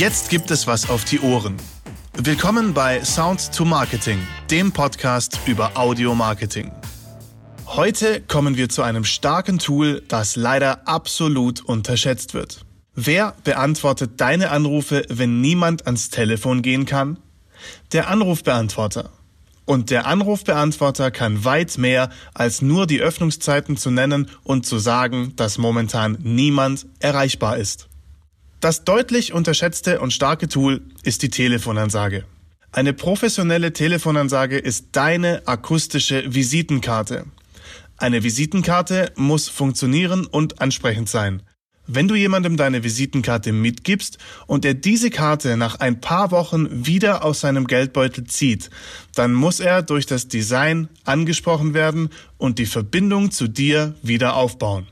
Jetzt gibt es was auf die Ohren. Willkommen bei Sound to Marketing, dem Podcast über Audio Marketing. Heute kommen wir zu einem starken Tool, das leider absolut unterschätzt wird. Wer beantwortet deine Anrufe, wenn niemand ans Telefon gehen kann? Der Anrufbeantworter. Und der Anrufbeantworter kann weit mehr als nur die Öffnungszeiten zu nennen und zu sagen, dass momentan niemand erreichbar ist. Das deutlich unterschätzte und starke Tool ist die Telefonansage. Eine professionelle Telefonansage ist deine akustische Visitenkarte. Eine Visitenkarte muss funktionieren und ansprechend sein. Wenn du jemandem deine Visitenkarte mitgibst und er diese Karte nach ein paar Wochen wieder aus seinem Geldbeutel zieht, dann muss er durch das Design angesprochen werden und die Verbindung zu dir wieder aufbauen.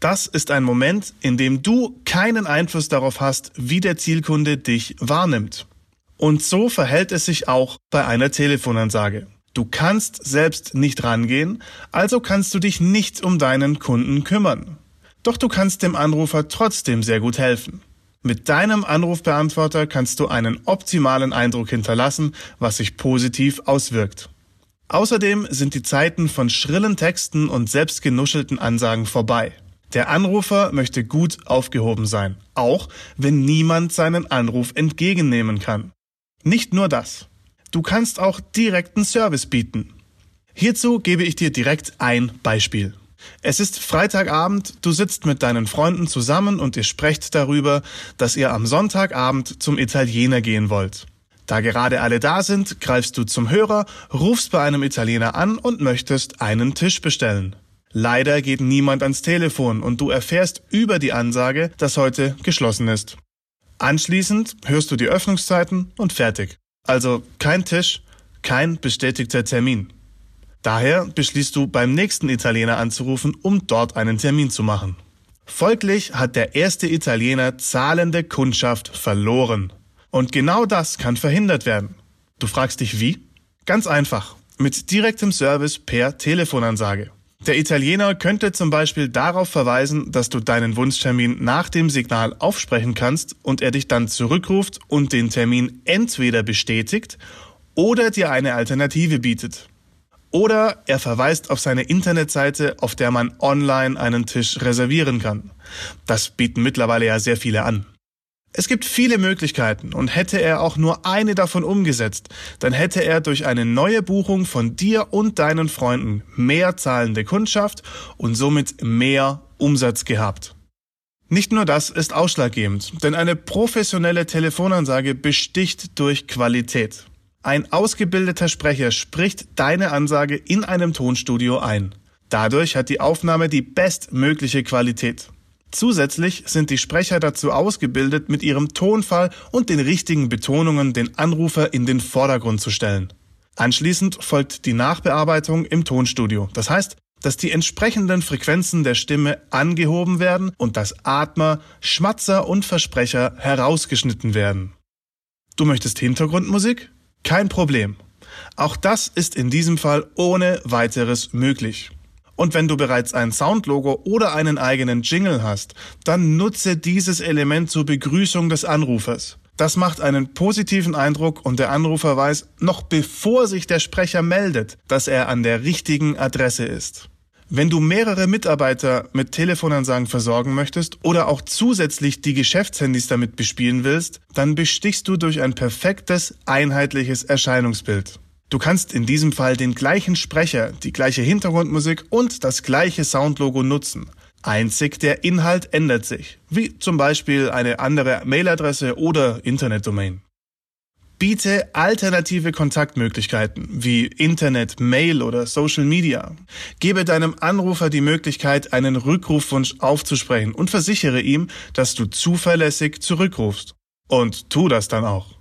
Das ist ein Moment, in dem du keinen Einfluss darauf hast, wie der Zielkunde dich wahrnimmt. Und so verhält es sich auch bei einer Telefonansage. Du kannst selbst nicht rangehen, also kannst du dich nicht um deinen Kunden kümmern. Doch du kannst dem Anrufer trotzdem sehr gut helfen. Mit deinem Anrufbeantworter kannst du einen optimalen Eindruck hinterlassen, was sich positiv auswirkt. Außerdem sind die Zeiten von schrillen Texten und selbstgenuschelten Ansagen vorbei. Der Anrufer möchte gut aufgehoben sein, auch wenn niemand seinen Anruf entgegennehmen kann. Nicht nur das. Du kannst auch direkten Service bieten. Hierzu gebe ich dir direkt ein Beispiel. Es ist Freitagabend, du sitzt mit deinen Freunden zusammen und ihr sprecht darüber, dass ihr am Sonntagabend zum Italiener gehen wollt. Da gerade alle da sind, greifst du zum Hörer, rufst bei einem Italiener an und möchtest einen Tisch bestellen. Leider geht niemand ans Telefon und du erfährst über die Ansage, dass heute geschlossen ist. Anschließend hörst du die Öffnungszeiten und fertig. Also kein Tisch, kein bestätigter Termin. Daher beschließt du beim nächsten Italiener anzurufen, um dort einen Termin zu machen. Folglich hat der erste Italiener zahlende Kundschaft verloren. Und genau das kann verhindert werden. Du fragst dich wie? Ganz einfach. Mit direktem Service per Telefonansage. Der Italiener könnte zum Beispiel darauf verweisen, dass du deinen Wunschtermin nach dem Signal aufsprechen kannst und er dich dann zurückruft und den Termin entweder bestätigt oder dir eine Alternative bietet. Oder er verweist auf seine Internetseite, auf der man online einen Tisch reservieren kann. Das bieten mittlerweile ja sehr viele an. Es gibt viele Möglichkeiten und hätte er auch nur eine davon umgesetzt, dann hätte er durch eine neue Buchung von dir und deinen Freunden mehr zahlende Kundschaft und somit mehr Umsatz gehabt. Nicht nur das ist ausschlaggebend, denn eine professionelle Telefonansage besticht durch Qualität. Ein ausgebildeter Sprecher spricht deine Ansage in einem Tonstudio ein. Dadurch hat die Aufnahme die bestmögliche Qualität. Zusätzlich sind die Sprecher dazu ausgebildet, mit ihrem Tonfall und den richtigen Betonungen den Anrufer in den Vordergrund zu stellen. Anschließend folgt die Nachbearbeitung im Tonstudio. Das heißt, dass die entsprechenden Frequenzen der Stimme angehoben werden und dass Atmer, Schmatzer und Versprecher herausgeschnitten werden. Du möchtest Hintergrundmusik? Kein Problem. Auch das ist in diesem Fall ohne weiteres möglich. Und wenn du bereits ein Soundlogo oder einen eigenen Jingle hast, dann nutze dieses Element zur Begrüßung des Anrufers. Das macht einen positiven Eindruck und der Anrufer weiß, noch bevor sich der Sprecher meldet, dass er an der richtigen Adresse ist. Wenn du mehrere Mitarbeiter mit Telefonansagen versorgen möchtest oder auch zusätzlich die Geschäftshandys damit bespielen willst, dann bestichst du durch ein perfektes, einheitliches Erscheinungsbild. Du kannst in diesem Fall den gleichen Sprecher, die gleiche Hintergrundmusik und das gleiche Soundlogo nutzen. Einzig der Inhalt ändert sich, wie zum Beispiel eine andere Mailadresse oder Internetdomain. Biete alternative Kontaktmöglichkeiten wie Internet, Mail oder Social Media. Gebe deinem Anrufer die Möglichkeit, einen Rückrufwunsch aufzusprechen und versichere ihm, dass du zuverlässig zurückrufst. Und tu das dann auch.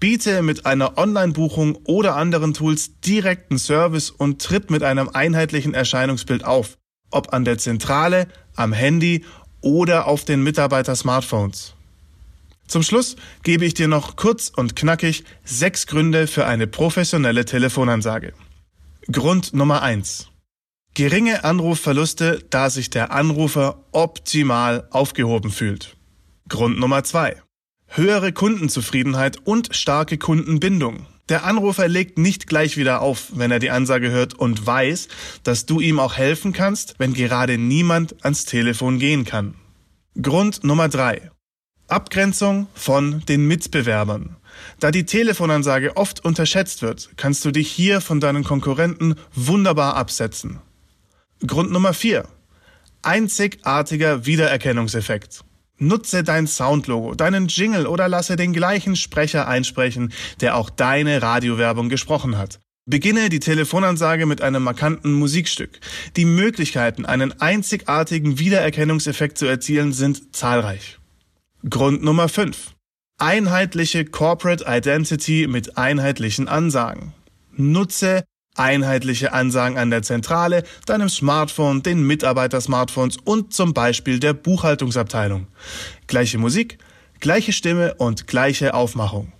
Biete mit einer Online-Buchung oder anderen Tools direkten Service und tritt mit einem einheitlichen Erscheinungsbild auf, ob an der Zentrale, am Handy oder auf den Mitarbeiter-Smartphones. Zum Schluss gebe ich dir noch kurz und knackig sechs Gründe für eine professionelle Telefonansage. Grund Nummer eins: Geringe Anrufverluste, da sich der Anrufer optimal aufgehoben fühlt. Grund Nummer zwei: höhere Kundenzufriedenheit und starke Kundenbindung. Der Anrufer legt nicht gleich wieder auf, wenn er die Ansage hört und weiß, dass du ihm auch helfen kannst, wenn gerade niemand ans Telefon gehen kann. Grund Nummer drei: Abgrenzung von den Mitbewerbern. Da die Telefonansage oft unterschätzt wird, kannst du dich hier von deinen Konkurrenten wunderbar absetzen. Grund Nummer vier: Einzigartiger Wiedererkennungseffekt. Nutze dein Soundlogo, deinen Jingle oder lasse den gleichen Sprecher einsprechen, der auch deine Radiowerbung gesprochen hat. Beginne die Telefonansage mit einem markanten Musikstück. Die Möglichkeiten, einen einzigartigen Wiedererkennungseffekt zu erzielen, sind zahlreich. Grund Nummer 5. Einheitliche Corporate Identity mit einheitlichen Ansagen. Nutze einheitliche Ansagen an der Zentrale, deinem Smartphone, den Mitarbeiter-Smartphones und zum Beispiel der Buchhaltungsabteilung. Gleiche Musik, gleiche Stimme und gleiche Aufmachung.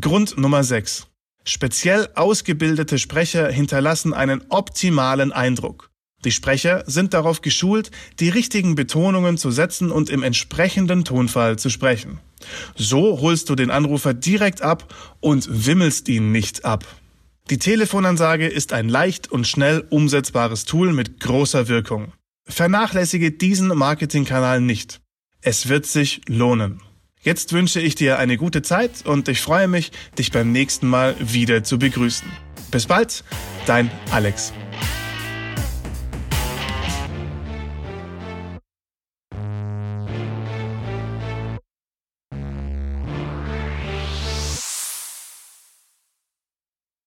Grund Nummer 6. Speziell ausgebildete Sprecher hinterlassen einen optimalen Eindruck. Die Sprecher sind darauf geschult, die richtigen Betonungen zu setzen und im entsprechenden Tonfall zu sprechen. So holst du den Anrufer direkt ab und wimmelst ihn nicht ab. Die Telefonansage ist ein leicht und schnell umsetzbares Tool mit großer Wirkung. Vernachlässige diesen Marketingkanal nicht. Es wird sich lohnen. Jetzt wünsche ich dir eine gute Zeit und ich freue mich, dich beim nächsten Mal wieder zu begrüßen. Bis bald, dein Alex.